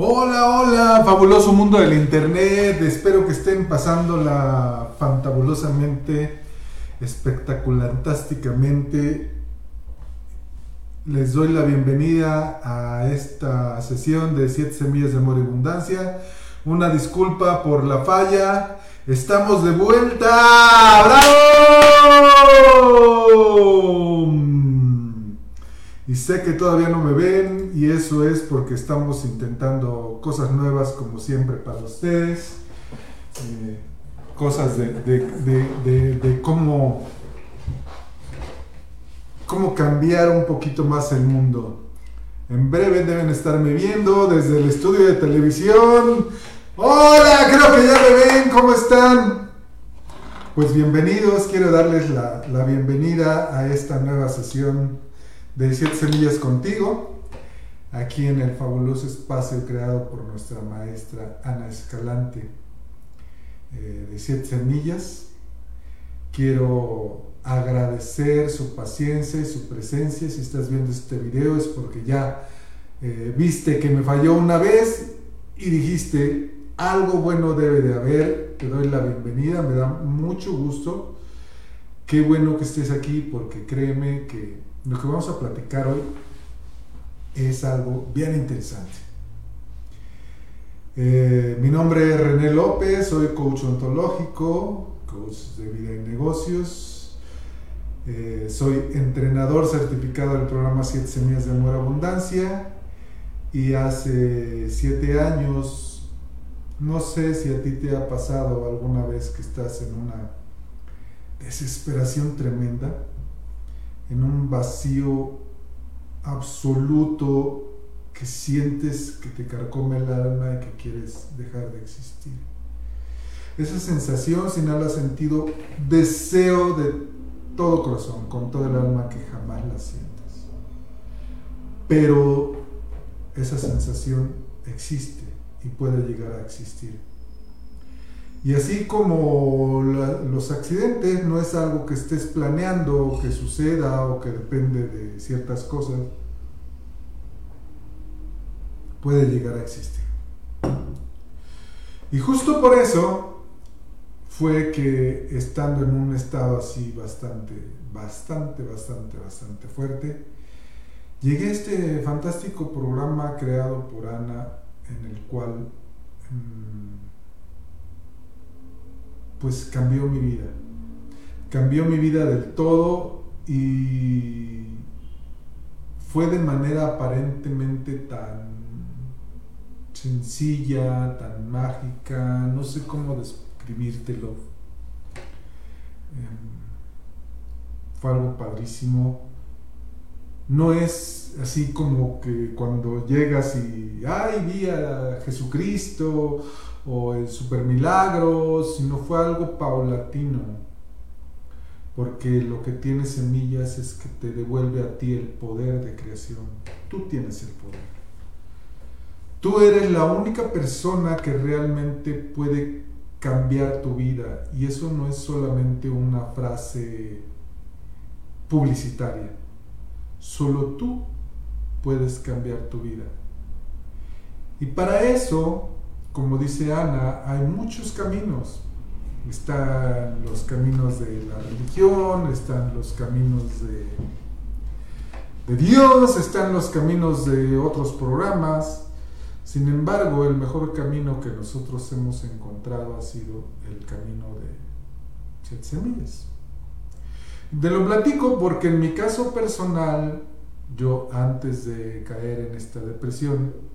Hola, hola, fabuloso mundo del internet. Espero que estén pasándola fantabulosamente, espectaculantásticamente. Les doy la bienvenida a esta sesión de 7 semillas de amor y abundancia. Una disculpa por la falla. Estamos de vuelta. ¡Bravo! Y sé que todavía no me ven y eso es porque estamos intentando cosas nuevas como siempre para ustedes. Eh, cosas de, de, cómo, cómo cambiar un poquito más el mundo. En breve deben estarme viendo desde el estudio de televisión. Hola, creo que ya me ven, ¿cómo están? Pues bienvenidos, quiero darles la, la bienvenida a esta nueva sesión de Siete Semillas contigo, aquí en el fabuloso espacio creado por nuestra maestra Ana Escalante eh, de Siete Semillas. Quiero agradecer su paciencia y su presencia. Si estás viendo este video es porque ya eh, viste que me falló una vez y dijiste algo bueno debe de haber. Te doy la bienvenida, me da mucho gusto. Qué bueno que estés aquí porque créeme que lo que vamos a platicar hoy es algo bien interesante. Eh, mi nombre es René López, soy coach ontológico, coach de vida y negocios. Eh, soy entrenador certificado del programa 7 Semillas de Amor Abundancia y hace 7 años, no sé si a ti te ha pasado alguna vez que estás en una desesperación tremenda, en un vacío absoluto que sientes que te carcome el alma y que quieres dejar de existir. Esa sensación, si no la has sentido, deseo de todo corazón, con todo el alma, que jamás la sientas. Pero esa sensación existe y puede llegar a existir. Y así como los accidentes no es algo que estés planeando que suceda o que depende de ciertas cosas, puede llegar a existir. Y justo por eso fue que estando en un estado así bastante, bastante, bastante, bastante fuerte, llegué a este fantástico programa creado por Ana en el cual... Mm, pues cambió mi vida. Cambió mi vida del todo y fue de manera aparentemente tan sencilla, tan mágica, no sé cómo describírtelo. Em, fue algo padrísimo. No es así como que cuando llegas y, ay, vi a Jesucristo o el super milagro, sino fue algo paulatino. Porque lo que tiene semillas es que te devuelve a ti el poder de creación. Tú tienes el poder. Tú eres la única persona que realmente puede cambiar tu vida. Y eso no es solamente una frase publicitaria. Solo tú puedes cambiar tu vida. Y para eso como dice Ana, hay muchos caminos. Están los caminos de la religión, están los caminos de, Dios, están los caminos de otros programas. Sin embargo, el mejor camino que nosotros hemos encontrado ha sido el camino de siete semillas. De lo platico porque en mi caso personal, yo antes de caer en esta depresión,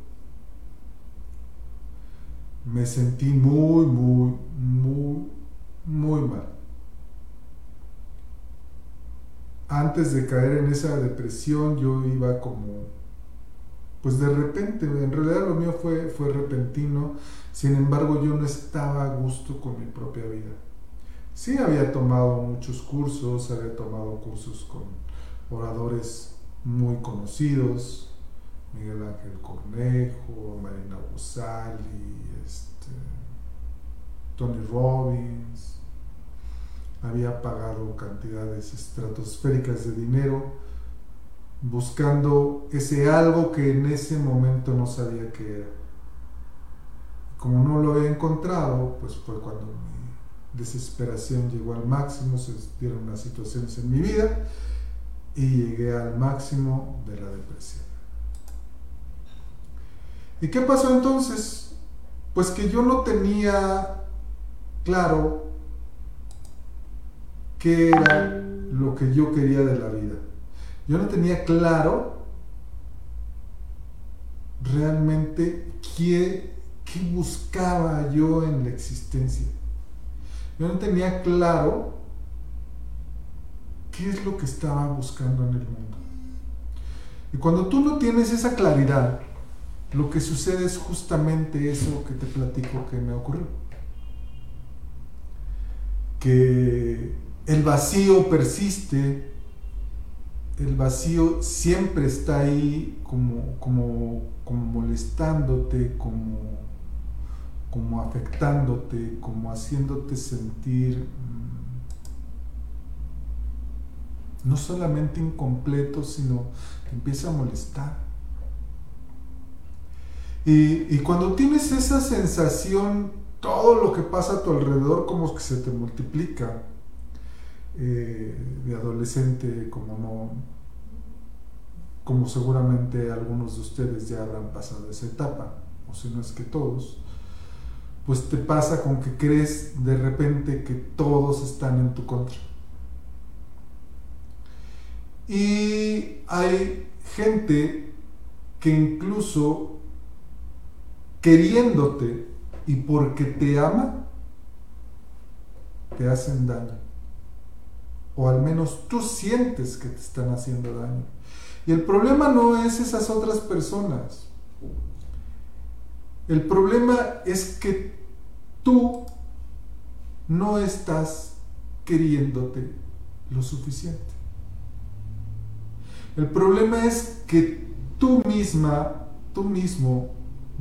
me sentí muy, muy, muy, muy mal. Antes de caer en esa depresión yo iba como, pues de repente, en realidad lo mío fue, fue repentino, sin embargo yo no estaba a gusto con mi propia vida. Sí había tomado muchos cursos, había tomado cursos con oradores muy conocidos, Miguel Ángel Cornejo, Marina Busali, este, Tony Robbins. Había pagado cantidades estratosféricas de dinero buscando ese algo que en ese momento no sabía qué era. como no lo he encontrado, pues fue cuando mi desesperación llegó al máximo, se dieron las situaciones en mi vida y llegué al máximo de la depresión. ¿Y qué pasó entonces? Pues que yo no tenía claro qué era lo que yo quería de la vida. Yo no tenía claro realmente qué, qué buscaba yo en la existencia. Yo no tenía claro qué es lo que estaba buscando en el mundo. Y cuando tú no tienes esa claridad, lo que sucede es justamente eso que te platico que me ocurrió. Que el vacío persiste, el vacío siempre está ahí como, como, como molestándote, como, como afectándote, como haciéndote sentir mm, no solamente incompleto, sino que empieza a molestar. Y, cuando tienes esa sensación, todo lo que pasa a tu alrededor como que se te multiplica. Eh, de adolescente como no como seguramente algunos de ustedes ya habrán pasado esa etapa o si no es que todos pues te pasa con que crees de repente que todos están en tu contra y hay gente que incluso queriéndote y porque te ama te hacen daño o al menos tú sientes que te están haciendo daño. Y el problema no es esas otras personas. El problema es que tú no estás queriéndote lo suficiente. El problema es que tú misma, tú mismo,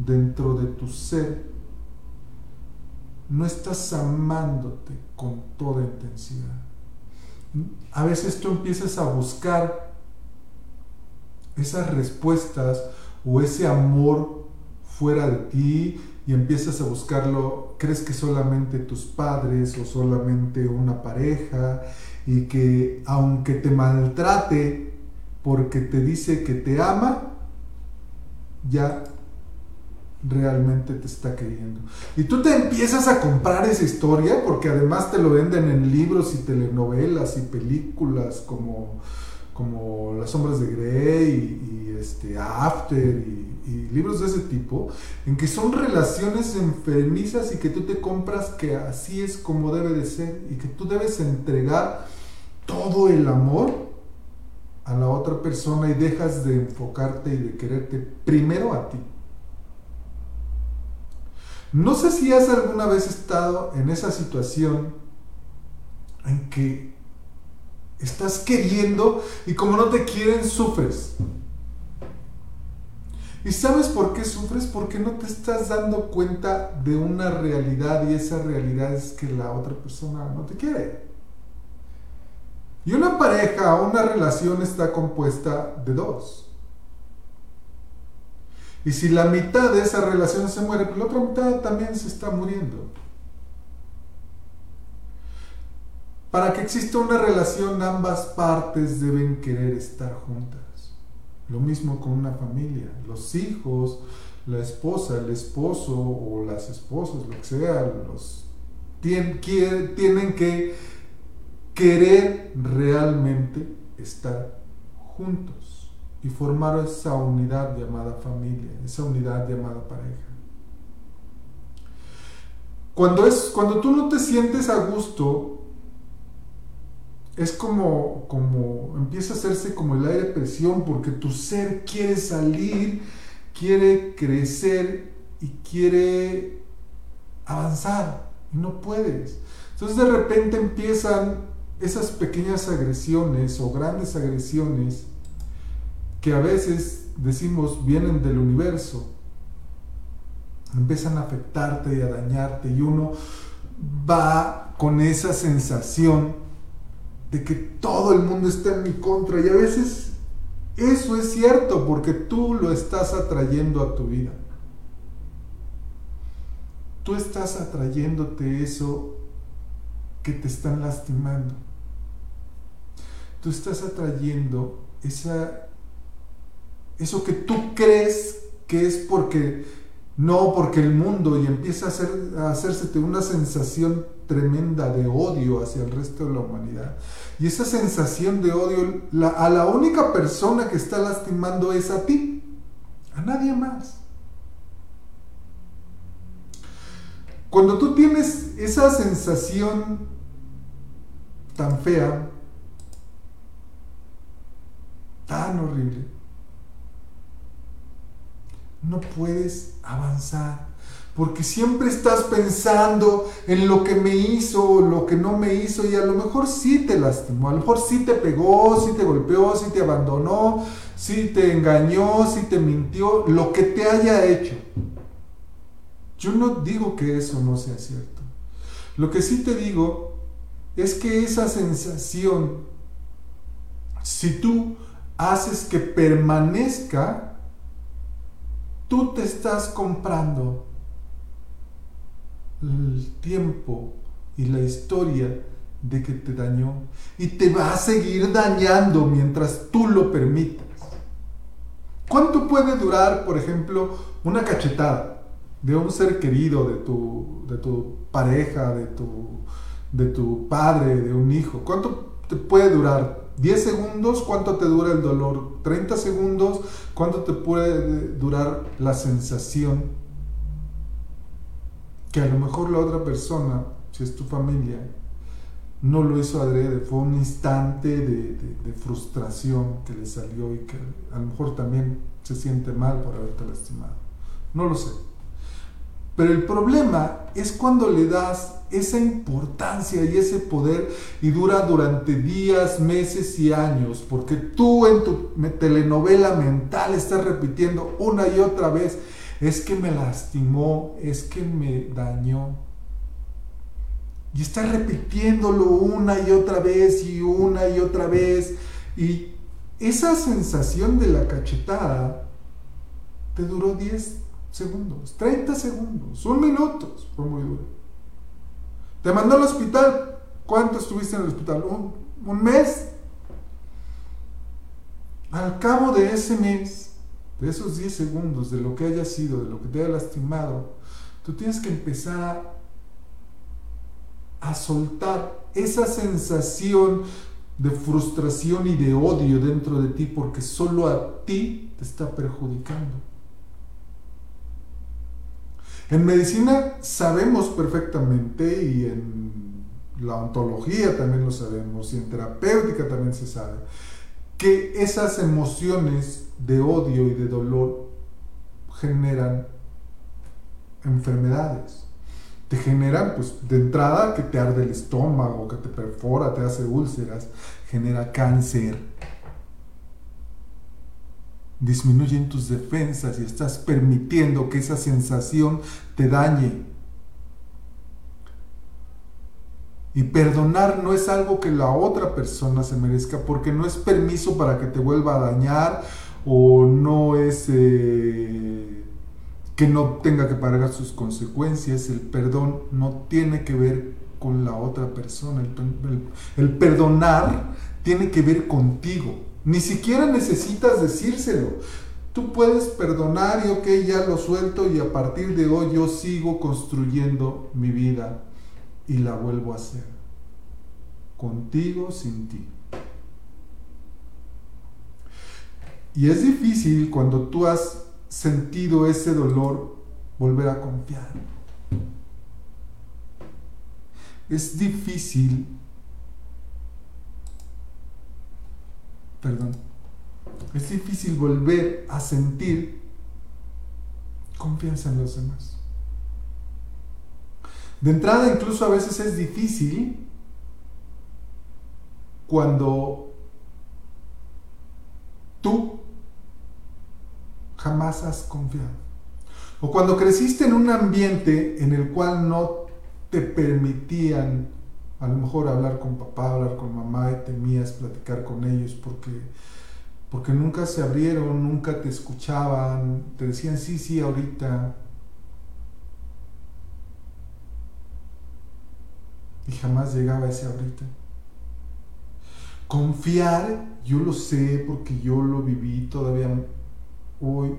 dentro de tu ser, no estás amándote con toda intensidad. A veces tú empiezas a buscar esas respuestas o ese amor fuera de ti y empiezas a buscarlo, crees que solamente tus padres o solamente una pareja y que aunque te maltrate porque te dice que te ama, ya realmente te está queriendo. Y tú te empiezas a comprar esa historia porque además te lo venden en libros y telenovelas y películas como, como Las sombras de Grey y, este, After y, y, libros de ese tipo, en que son relaciones enfermizas y que tú te compras que así es como debe de ser y que tú debes entregar todo el amor a la otra persona y dejas de enfocarte y de quererte primero a ti. No sé si has alguna vez estado en esa situación en que estás queriendo y como no te quieren, sufres. ¿Y sabes por qué sufres? Porque no te estás dando cuenta de una realidad y esa realidad es que la otra persona no te quiere. Y una pareja o una relación está compuesta de dos. Y si la mitad de esa relación se muere, pues la otra mitad también se está muriendo. Para que exista una relación, ambas partes deben querer estar juntas. Lo mismo con una familia. Los hijos, la esposa, el esposo o las esposas, lo que sea, los tienen, tienen que querer realmente estar juntos y formar esa unidad llamada familia, esa unidad llamada pareja. Cuando, es, cuando tú no te sientes a gusto, es como, como empieza a hacerse como el aire de presión porque tu ser quiere salir, quiere crecer y quiere avanzar y no puedes. Entonces de repente empiezan esas pequeñas agresiones o grandes agresiones que a veces decimos vienen del universo, empiezan a afectarte y a dañarte y uno va con esa sensación de que todo el mundo está en mi contra y a veces eso es cierto porque tú lo estás atrayendo a tu vida. tú estás atrayéndote eso que te están lastimando. Tú estás atrayendo esa, eso que tú crees que es porque no, porque el mundo y empieza a, hacer, a hacérsete una sensación tremenda de odio hacia el resto de la humanidad. Y esa sensación de odio, a la única persona que está lastimando es a ti, a nadie más. Cuando tú tienes esa sensación tan fea, tan horrible, no puedes avanzar. Porque siempre estás pensando en lo que me hizo lo que no me hizo y a lo mejor sí te lastimó, a lo mejor sí te pegó, sí te golpeó, sí te abandonó, sí te engañó, sí te mintió, lo que te haya hecho. Yo no digo que eso no sea cierto. Lo que sí te digo es que esa sensación, si tú haces que permanezca, tú te estás comprando el tiempo y la historia de que te dañó y te va a seguir dañando mientras tú lo permitas. ¿Cuánto puede durar, por ejemplo, una cachetada de un ser querido, de tu, de tu pareja, de tu, de tu padre, de un hijo? ¿Cuánto te puede durar? 10 segundos, ¿cuánto te dura el dolor? 30 segundos, ¿cuánto te puede durar la sensación? Que a lo mejor la otra persona, si es tu familia, no lo hizo adrede, fue un instante de, de, frustración que le salió y que a lo mejor también se siente mal por haberte lastimado. No lo sé. Pero el problema es cuando le das esa importancia y ese poder y dura durante días, meses y años, porque tú en tu telenovela mental estás repitiendo una y otra vez, es que me lastimó, es que me dañó. Y estás repitiéndolo una y otra vez y una y otra vez. Y esa sensación de la cachetada te duró 10 segundos, 30 segundos, un minuto, fue muy duro. Te mandó al hospital. ¿Cuánto estuviste en el hospital? ¿Un, mes? Al cabo de ese mes, de esos 10 segundos, de lo que haya sido, de lo que te haya lastimado, tú tienes que empezar a soltar esa sensación de frustración y de odio dentro de ti porque solo a ti te está perjudicando. En medicina sabemos perfectamente y en la ontología también lo sabemos y en terapéutica también se sabe que esas emociones de odio y de dolor generan enfermedades. Te generan, pues, de entrada que te arde el estómago, que te perfora, te hace úlceras, genera cáncer, disminuyen tus defensas y estás permitiendo que esa sensación te dañe. Y perdonar no es algo que la otra persona se merezca porque no es permiso para que te vuelva a dañar o no es eh, que no tenga que pagar sus consecuencias. El perdón no tiene que ver con la otra persona. el perdonar tiene que ver contigo. Ni siquiera necesitas decírselo. Tú puedes perdonar y ok, ya lo suelto y a partir de hoy yo sigo construyendo mi vida y la vuelvo a hacer. Contigo, sin ti. Y es difícil cuando tú has sentido ese dolor volver a confiar. Es difícil perdón, es difícil volver a sentir confianza en los demás. De entrada, incluso a veces es difícil cuando tú jamás has confiado. O cuando creciste en un ambiente en el cual no te permitían a lo mejor hablar con papá, hablar con mamá y temías platicar con ellos porque, porque nunca se abrieron, nunca te escuchaban, te decían sí, sí, ahorita. y jamás llegaba ese ahorita. Confiar, yo lo sé porque yo lo viví todavía hoy.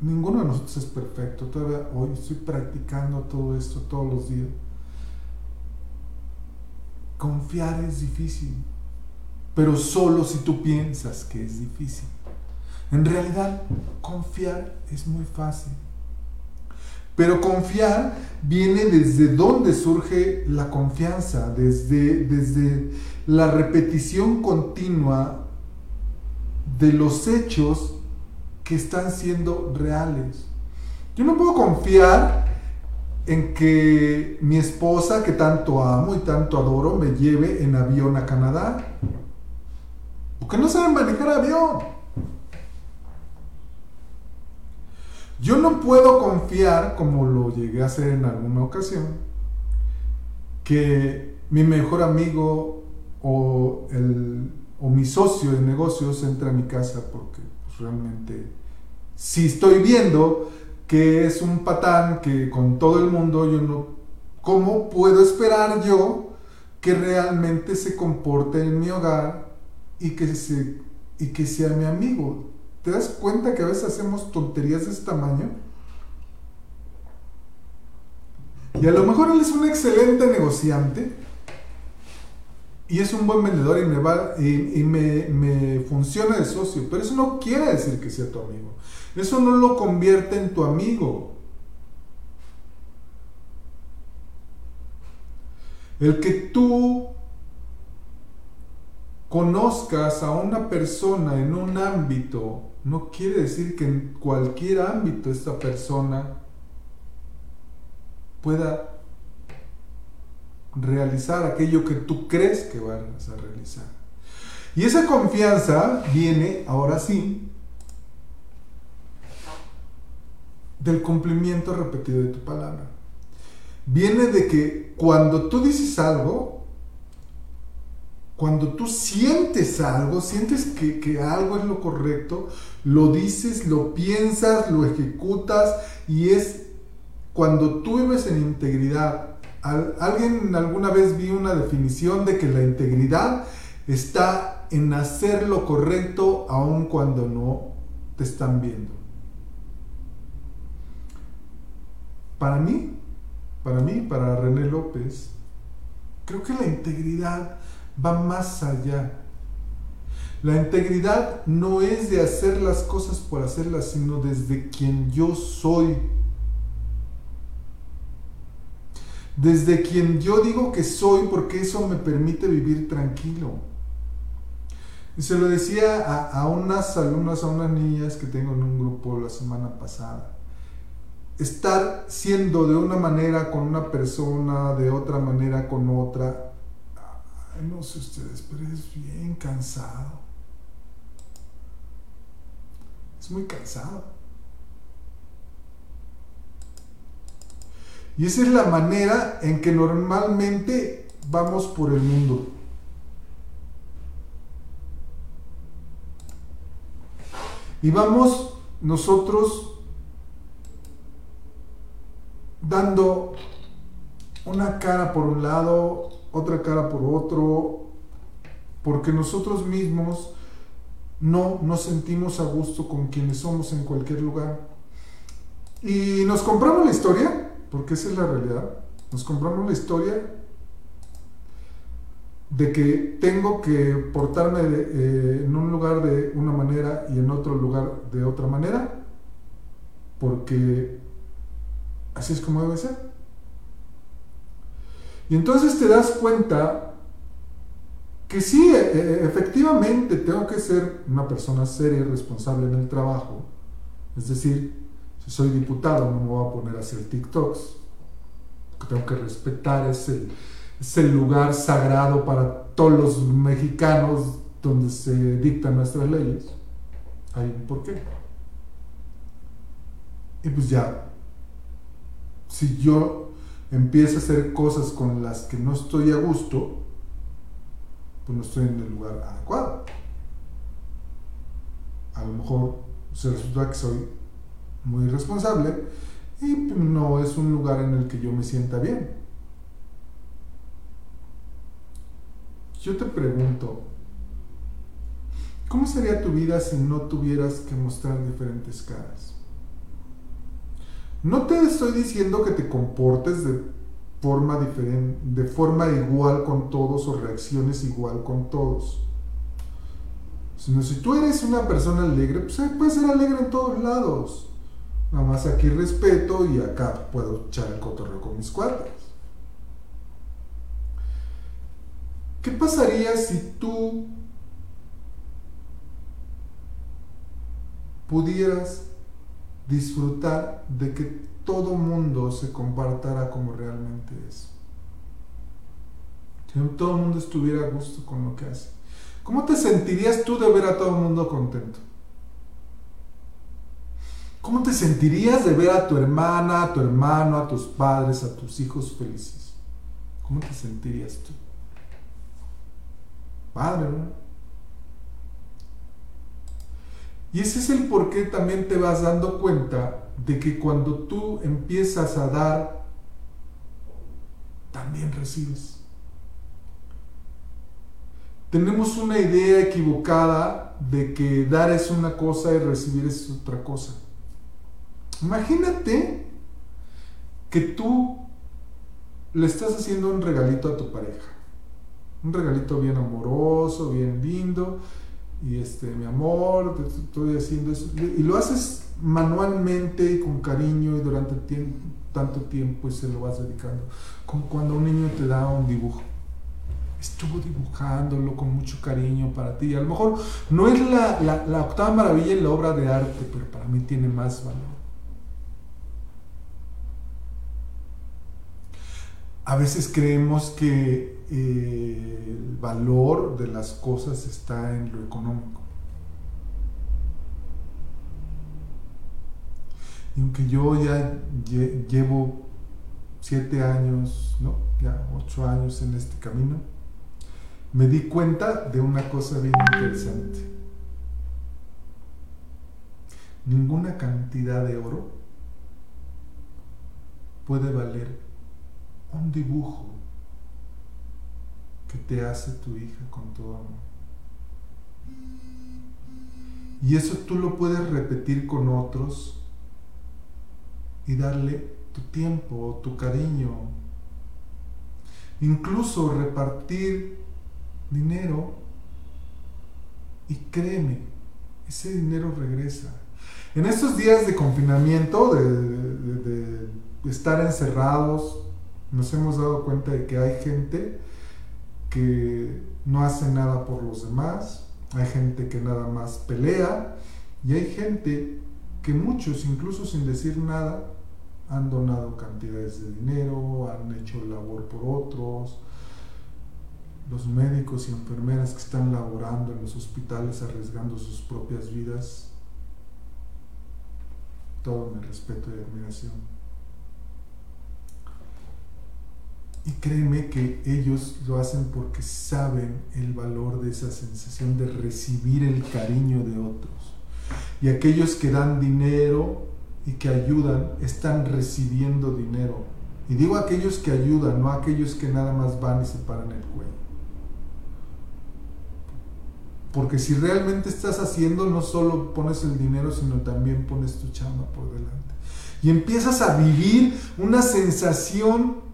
Ninguno de nosotros es perfecto, todavía hoy estoy practicando todo esto todos los días. Confiar es difícil, pero solo si tú piensas que es difícil. En realidad, confiar es muy fácil. Pero confiar viene desde dónde surge la confianza, desde, desde la repetición continua de los hechos que están siendo reales. Yo no puedo confiar en que mi esposa, que tanto amo y tanto adoro, me lleve en avión a Canadá. Porque no saben manejar avión. Yo no puedo confiar, como lo llegué a hacer en alguna ocasión, que mi mejor amigo o, mi socio de negocios entre a mi casa porque pues, realmente si estoy viendo que es un patán que con todo el mundo yo no cómo puedo esperar yo que realmente se comporte en mi hogar y que se y que sea mi amigo ¿Te das cuenta que a veces hacemos tonterías de ese tamaño? Y a lo mejor él es un excelente negociante y es un buen vendedor y me, va, y, me, me funciona de socio, pero eso no quiere decir que sea tu amigo. Eso no lo convierte en tu amigo. El que tú conozcas a una persona en un ámbito no quiere decir que en cualquier ámbito esta persona pueda realizar aquello que tú crees que vas a realizar. Y esa confianza viene, ahora sí, del cumplimiento repetido de tu palabra. Viene de que cuando tú dices algo, cuando tú sientes algo, sientes que, algo es lo correcto, lo dices, lo piensas, lo ejecutas y es cuando tú vives en integridad. alguien alguna vez vi una definición de que la integridad está en hacer lo correcto aun cuando no te están viendo. Para mí, para mí, para René López, creo que la integridad va más allá. La integridad no es de hacer las cosas por hacerlas, sino desde quien yo soy. Desde quien yo digo que soy porque eso me permite vivir tranquilo. Y se lo decía a, a unas alumnas, a unas niñas que tengo en un grupo la semana pasada. Estar siendo de una manera con una persona, de otra manera con otra, no sé ustedes, pero es bien cansado. Es muy cansado. Y esa es la manera en que normalmente vamos por el mundo. Y vamos nosotros dando una cara por un lado, otra cara por otro, porque nosotros mismos no nos sentimos a gusto con quienes somos en cualquier lugar. Y nos compramos la historia, porque esa es la realidad, nos compramos la historia de que tengo que portarme eh, en un lugar de una manera y en otro lugar de otra manera, porque así es como debe ser. Y entonces te das cuenta que sí, e, e, efectivamente tengo que ser una persona seria y responsable en el trabajo. Es decir, si soy diputado no me voy a poner a hacer TikToks. Tengo que respetar ese, ese lugar sagrado para todos los mexicanos donde se dictan nuestras leyes. Hay un porqué. Y pues ya, si yo empiezo a hacer cosas con las que no estoy a gusto, pues no estoy en el lugar adecuado. A lo mejor se resulta que soy muy responsable y no es un lugar en el que yo me sienta bien. yo te pregunto, ¿cómo sería tu vida si no tuvieras que mostrar diferentes caras? No te estoy diciendo que te comportes de forma diferente, de forma igual con todos o reacciones igual con todos. Sino si tú eres una persona alegre, pues puedes ser alegre en todos lados. Nada más aquí respeto y acá puedo echar el cotorreo con mis cuadras. ¿Qué pasaría si tú pudieras disfrutar de que todo mundo se compartara como realmente es? Si todo el mundo estuviera a gusto con lo que hace. ¿Cómo te sentirías tú de ver a todo el mundo contento? ¿Cómo te sentirías de ver a tu hermana, a tu hermano, a tus padres, a tus hijos felices? ¿Cómo te sentirías tú? Padre, ¿no? Y ese es el por qué también te vas dando cuenta de que cuando tú empiezas a dar, también recibes. Tenemos una idea equivocada de que dar es una cosa y recibir es otra cosa. Imagínate que tú le estás haciendo un regalito a tu pareja un regalito bien amoroso, bien lindo, y este, mi amor, te estoy haciendo eso, y lo haces manualmente y con cariño y durante tanto tiempo y se lo vas dedicando, como cuando un niño te da un dibujo. Estuvo dibujándolo con mucho cariño para ti. A lo mejor no es la, la, la octava maravilla en la obra de arte, pero para mí tiene más valor. A veces creemos que eh, el valor de las cosas está en lo económico. Y aunque yo ya llevo siete años, ¿no? ya ocho años en este camino, me di cuenta de una cosa bien interesante. Ninguna cantidad de oro puede valer un dibujo que te hace tu hija con todo amor. Y eso tú lo puedes repetir con otros y darle tu tiempo, tu cariño. Incluso repartir dinero y créeme, ese dinero regresa. En estos días de confinamiento, de, estar encerrados, nos hemos dado cuenta de que hay gente que no hace nada por los demás, hay gente que nada más pelea y hay gente que muchos, incluso sin decir nada, han donado cantidades de dinero, han hecho labor por otros. Los médicos y enfermeras que están laborando en los hospitales arriesgando sus propias vidas, todo mi respeto y admiración. Y créeme que ellos lo hacen porque saben el valor de esa sensación de recibir el cariño de otros. Y aquellos que dan dinero y que ayudan, están recibiendo dinero. Y digo aquellos que ayudan, no aquellos que nada más van y se paran el cuello. Porque si realmente estás haciendo, no solo pones el dinero, sino también pones tu chamba por delante. Y empiezas a vivir una sensación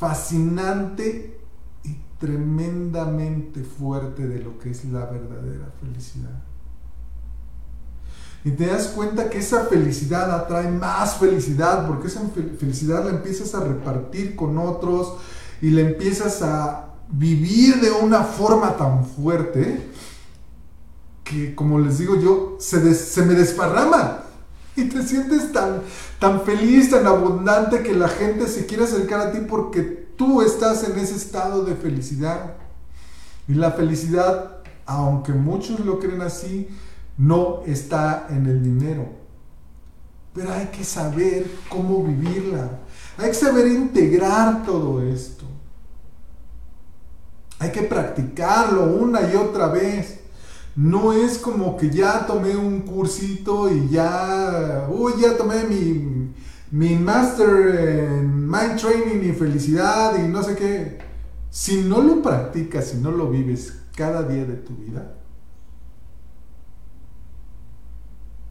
fascinante y tremendamente fuerte de lo que es la verdadera felicidad. Y te das cuenta que esa felicidad atrae más felicidad, porque esa felicidad la empiezas a repartir con otros y la empiezas a vivir de una forma tan fuerte que, como les digo yo, se, me desparrama. Y te sientes tan, tan feliz, tan abundante que la gente se quiere acercar a ti porque tú estás en ese estado de felicidad. Y la felicidad, aunque muchos lo creen así, no está en el dinero. Pero hay que saber cómo vivirla. Hay que saber integrar todo esto. Hay que practicarlo una y otra vez. No es como que ya tomé un cursito y ya, uy, ya tomé mi, mi master en mind training y felicidad y no sé qué. si no lo practicas, si no lo vives cada día de tu vida,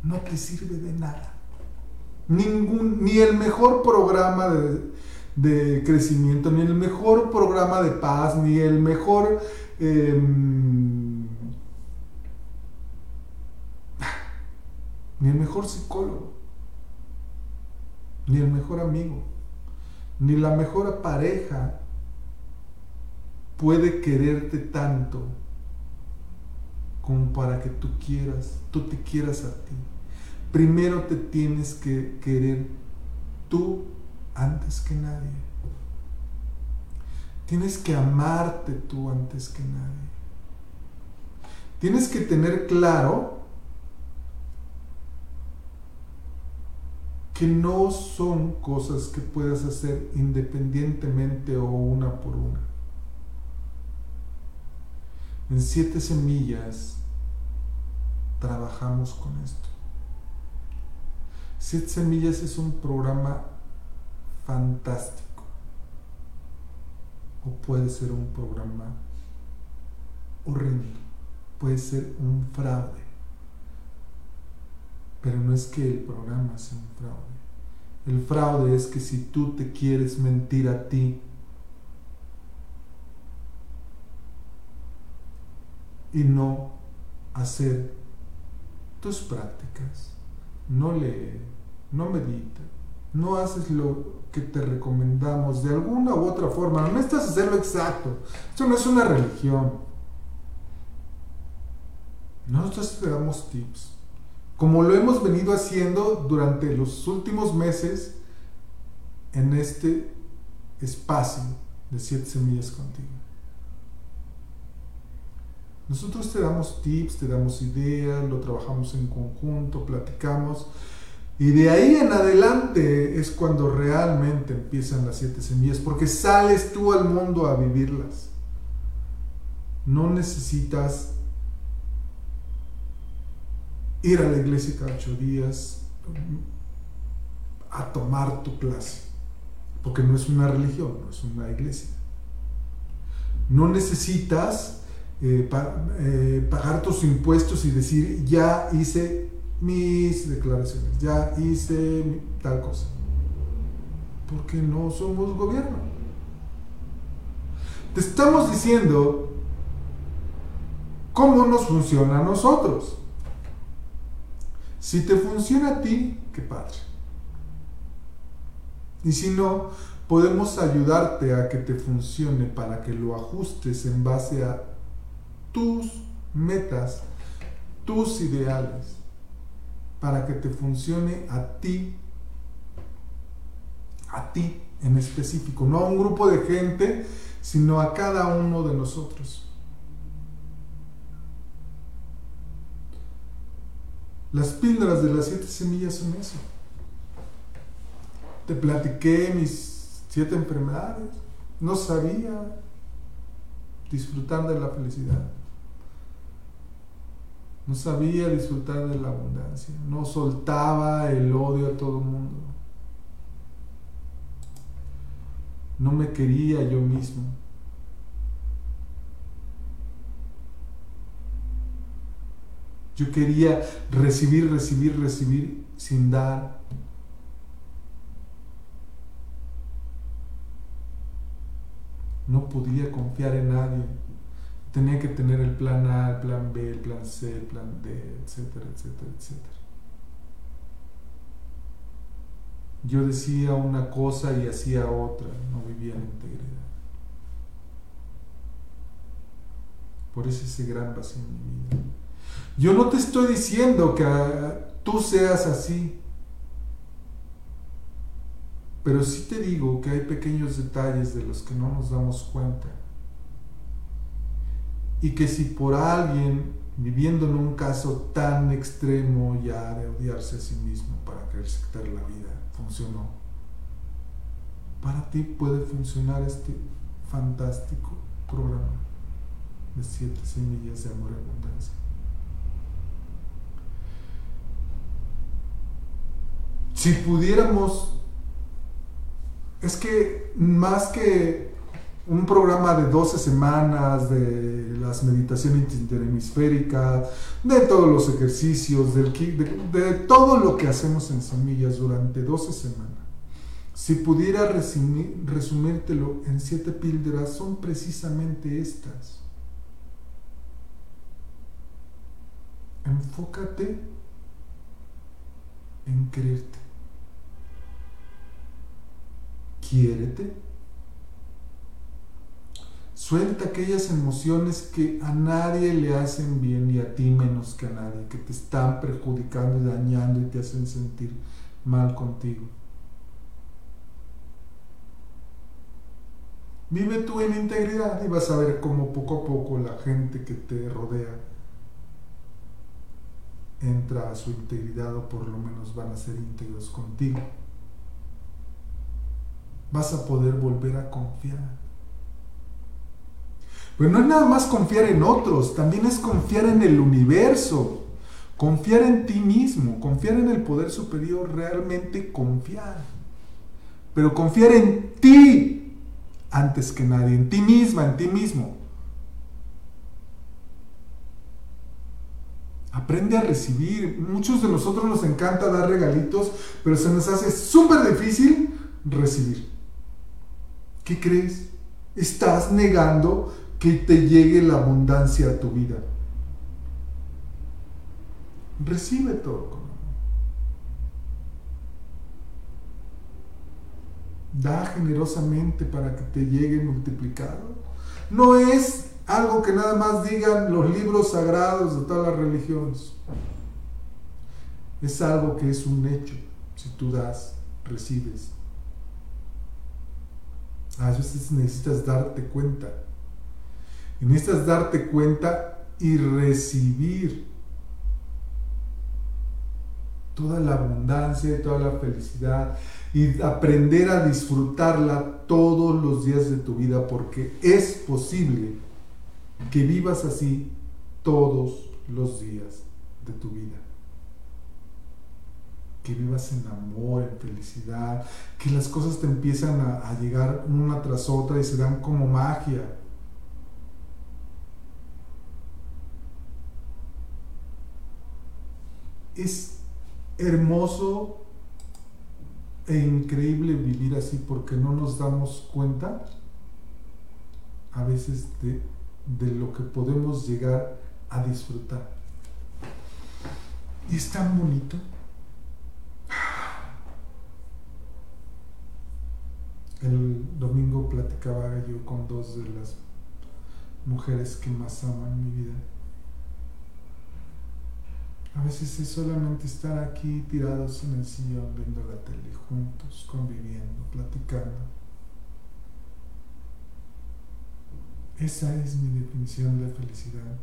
no te sirve de nada. Ningún, ni el mejor programa de, de crecimiento, ni el mejor programa de paz, ni el mejor... Em, ni el mejor psicólogo, ni el mejor amigo, ni la mejor pareja puede quererte tanto como para que tú quieras, tú te quieras a ti. Primero te tienes que querer tú antes que nadie. Tienes que amarte tú antes que nadie. Tienes que tener claro que no son cosas que puedas hacer independientemente o una por una. En siete semillas trabajamos con esto. Siete semillas es un programa fantástico. O puede ser un programa horrendo. Puede ser un fraude. Pero no es que el programa sea un fraude. El fraude es que si tú te quieres mentir a ti y no hacer tus prácticas. No lee, no medita, no haces lo que te recomendamos de alguna u otra forma. No necesitas hacerlo exacto. Esto no es una religión. Nosotros te damos tips. Como lo hemos venido haciendo durante los últimos meses en este espacio de siete semillas contigo. Nosotros te damos tips, te damos ideas, lo trabajamos en conjunto, platicamos. Y de ahí en adelante es cuando realmente empiezan las siete semillas, porque sales tú al mundo a vivirlas. No necesitas ir a la iglesia cada ocho días a tomar tu clase, porque no es una religión, no es una iglesia. No necesitas eh, eh, pagar tus impuestos y decir, ya hice mis declaraciones, ya hice tal cosa. Porque no somos gobierno. Te estamos diciendo cómo nos funciona a nosotros. Si te funciona a ti, qué padre. Y si no, podemos ayudarte a que te funcione para que lo ajustes en base a tus metas, tus ideales, para que te funcione a ti, a ti en específico, no a un grupo de gente, sino a cada uno de nosotros. Las píldoras de las siete semillas son eso. Te platiqué mis siete enfermedades. No sabía disfrutar de la felicidad. No sabía disfrutar de la abundancia. No soltaba el odio a todo el mundo. No me quería yo mismo. Yo quería recibir, recibir, recibir sin dar. No podía confiar en nadie tenía que tener el plan A, el plan B, el plan C, el plan D, etcétera, etcétera, etcétera. Yo decía una cosa y hacía otra, no vivía en integridad. Por eso ese gran vacío en mi vida. Yo no te estoy diciendo que ah, tú seas así, pero sí te digo que hay pequeños detalles de los que no nos damos cuenta. Y que si por alguien viviendo en un caso tan extremo ya de odiarse a sí mismo para quererse quitar la vida funcionó, para ti puede funcionar este fantástico programa de siete semillas de amor y abundancia. Si pudiéramos, es que más que un programa de 12 semanas de las meditaciones interhemisféricas, de todos los ejercicios, de, todo lo que hacemos en semillas durante 12 semanas. Si pudiera resumírtelo en siete píldoras, son precisamente estas. Enfócate en creerte. Quiérete. Suelta aquellas emociones que a nadie le hacen bien y a ti menos que a nadie, que te están perjudicando y dañando y te hacen sentir mal contigo. Vive tú en integridad y vas a ver cómo poco a poco la gente que te rodea entra a su integridad o por lo menos van a ser íntegros contigo. Vas a poder volver a confiar. Pero no es nada más confiar en otros, también es confiar en el universo, confiar en ti mismo, confiar en el poder superior, realmente confiar. Pero confiar en ti antes que nadie, en ti misma, en ti mismo. Aprende a recibir. Muchos de nosotros nos encanta dar regalitos, pero se nos hace súper difícil recibir. ¿Qué crees? Estás negando que te llegue la abundancia a tu vida. Recibe todo con amor. Da generosamente para que te llegue multiplicado. No es algo que nada más digan los libros sagrados de todas las religiones. Es algo que es un hecho. Si tú das, recibes. A veces necesitas darte cuenta. Y necesitas darte cuenta y recibir toda la abundancia, toda la felicidad y aprender a disfrutarla todos los días de tu vida porque es posible que vivas así todos los días de tu vida. Que vivas en amor, en felicidad, que las cosas te empiezan a, llegar una tras otra y se dan como magia. Es hermoso e increíble vivir así porque no nos damos cuenta a veces de de lo que podemos llegar a disfrutar. Y es tan bonito. El domingo platicaba yo con dos de las mujeres que más aman mi vida. A veces es solamente estar aquí tirados en el sillón viendo la tele juntos, conviviendo, platicando Esa es mi definición de felicidad.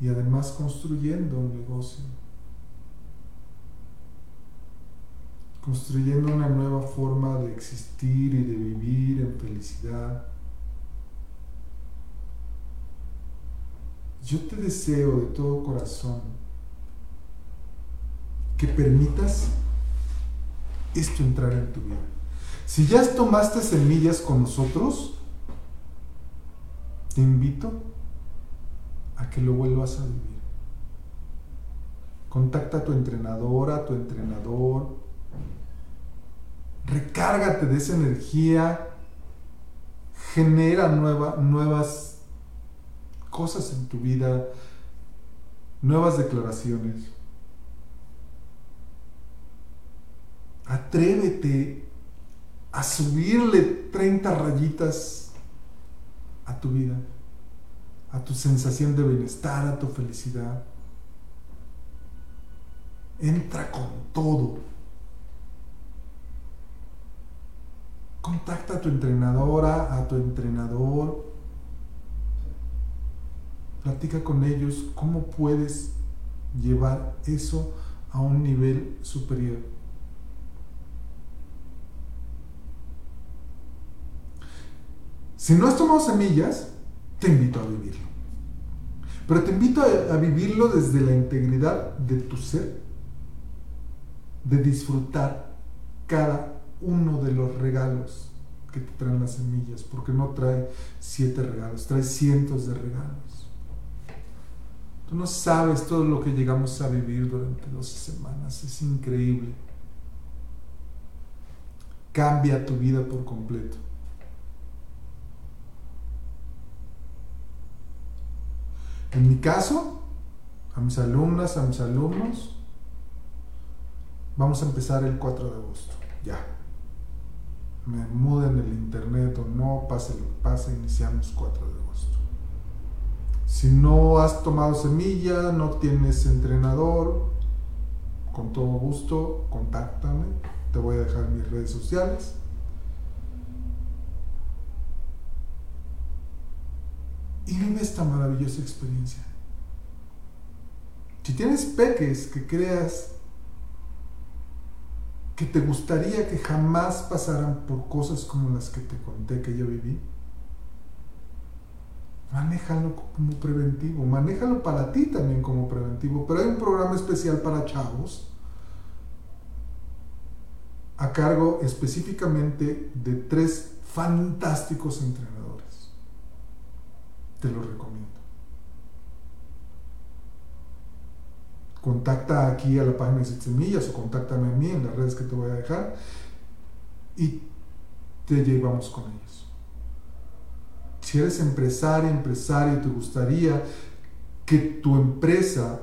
Y además construyendo un negocio. Construyendo una nueva forma de existir y de vivir en felicidad. Yo te deseo de todo corazón que permitas esto entrar en tu vida. Si ya tomaste semillas con nosotros, te invito a que lo vuelvas a vivir. Contacta a tu entrenadora, a tu entrenador. Recárgate de esa energía. Genera nuevas cosas en tu vida, nuevas declaraciones. Atrévete a subirle 30 rayitas a tu vida, a tu sensación de bienestar, a tu felicidad. Entra con todo. Contacta a tu entrenadora, a tu entrenador. Platica con ellos cómo puedes llevar eso a un nivel superior. Si no has tomado semillas, te invito a vivirlo. Pero te invito a, vivirlo desde la integridad de tu ser, de disfrutar cada uno de los regalos que te traen las semillas, porque no trae siete regalos, trae cientos de regalos. Tú no sabes todo lo que llegamos a vivir durante 12 semanas, es increíble. Cambia tu vida por completo. En mi caso, a mis alumnas, a mis alumnos, vamos a empezar el 4 de agosto, ya. Me muden el internet o no, pase lo que pase, iniciamos 4 de agosto. Si no has tomado semilla, no tienes entrenador, con todo gusto, contáctame. Te voy a dejar mis redes sociales. Y vive esta maravillosa experiencia. Si tienes peques que creas que te gustaría que jamás pasaran por cosas como las que te conté que yo viví, manéjalo como preventivo, manéjalo para ti también como preventivo, pero hay un programa especial para chavos a cargo específicamente de tres fantásticos entrenadores. Te lo recomiendo. Contacta aquí a la página de Semillas o contáctame a mí en las redes que te voy a dejar y te llevamos con ellos. Si eres empresario, empresario y te gustaría que tu empresa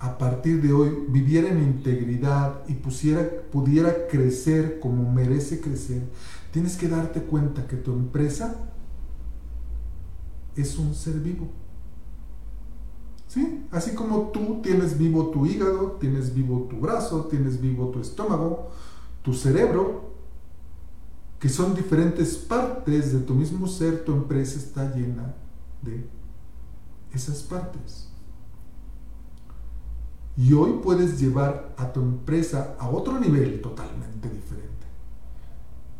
a partir de hoy viviera en integridad y pusiera, pudiera crecer como merece crecer, tienes que darte cuenta que tu empresa es un ser vivo Así como tú tienes vivo tu hígado, tienes vivo tu brazo, tienes vivo tu estómago, tu cerebro, que son diferentes partes de tu mismo ser, tu empresa está llena de esas partes. Y hoy puedes llevar a tu empresa a otro nivel totalmente diferente.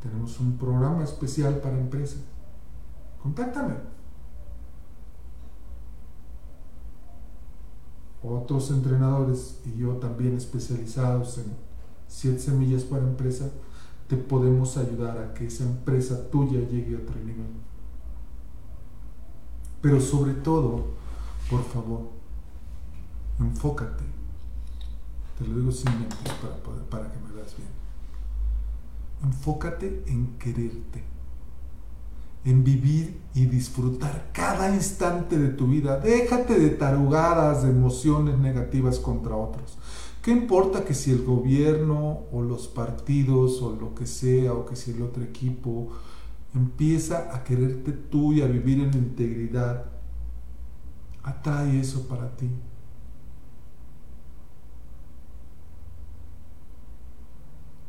Tenemos un programa especial para empresas. Contáctame. Otros entrenadores y yo también especializados en 7 semillas para empresa, te podemos ayudar a que esa empresa tuya llegue a otro nivel. Pero sobre todo, por favor, enfócate. Te lo digo sin mentes para, para que me veas bien. Enfócate en quererte en vivir y disfrutar cada instante de tu vida. Déjate de tarugadas, de emociones negativas contra otros. ¿Qué importa que si el gobierno o los partidos o lo que sea o que si el otro equipo empieza a quererte tú y a vivir en integridad? Atrae eso para ti.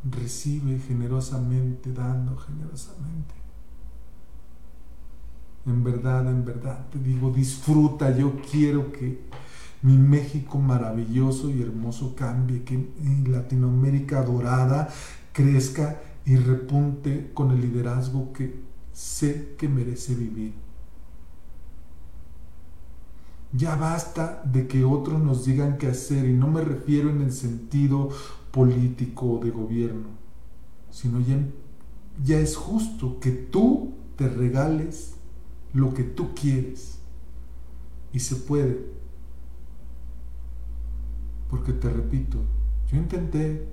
Recibe generosamente, dando generosamente. En verdad, en verdad, te digo, disfruta, yo quiero que mi México maravilloso y hermoso cambie, que Latinoamérica dorada crezca y repunte con el liderazgo que sé que merece vivir. Ya basta de que otros nos digan qué hacer y no me refiero en el sentido político o de gobierno, sino ya, ya es justo que tú te regales lo que tú quieres. Y se puede. Porque te repito, yo intenté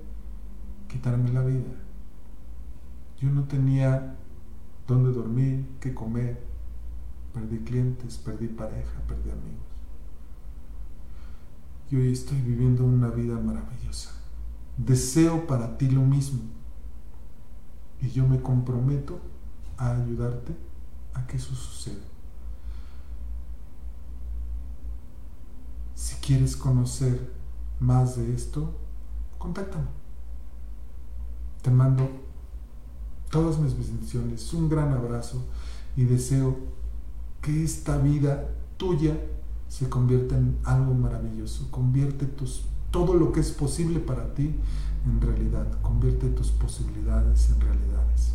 quitarme la vida. Yo no tenía dónde dormir, qué comer. Perdí clientes, perdí pareja, perdí amigos. Y hoy estoy viviendo una vida maravillosa. Deseo para ti lo mismo. Y yo me comprometo a ayudarte a que eso suceda. Si quieres conocer más de esto, contáctame. Te mando todas mis bendiciones, un gran abrazo y deseo que esta vida tuya se convierta en algo maravilloso. Convierte tus, todo lo que es posible para ti en realidad. Convierte tus posibilidades en realidades.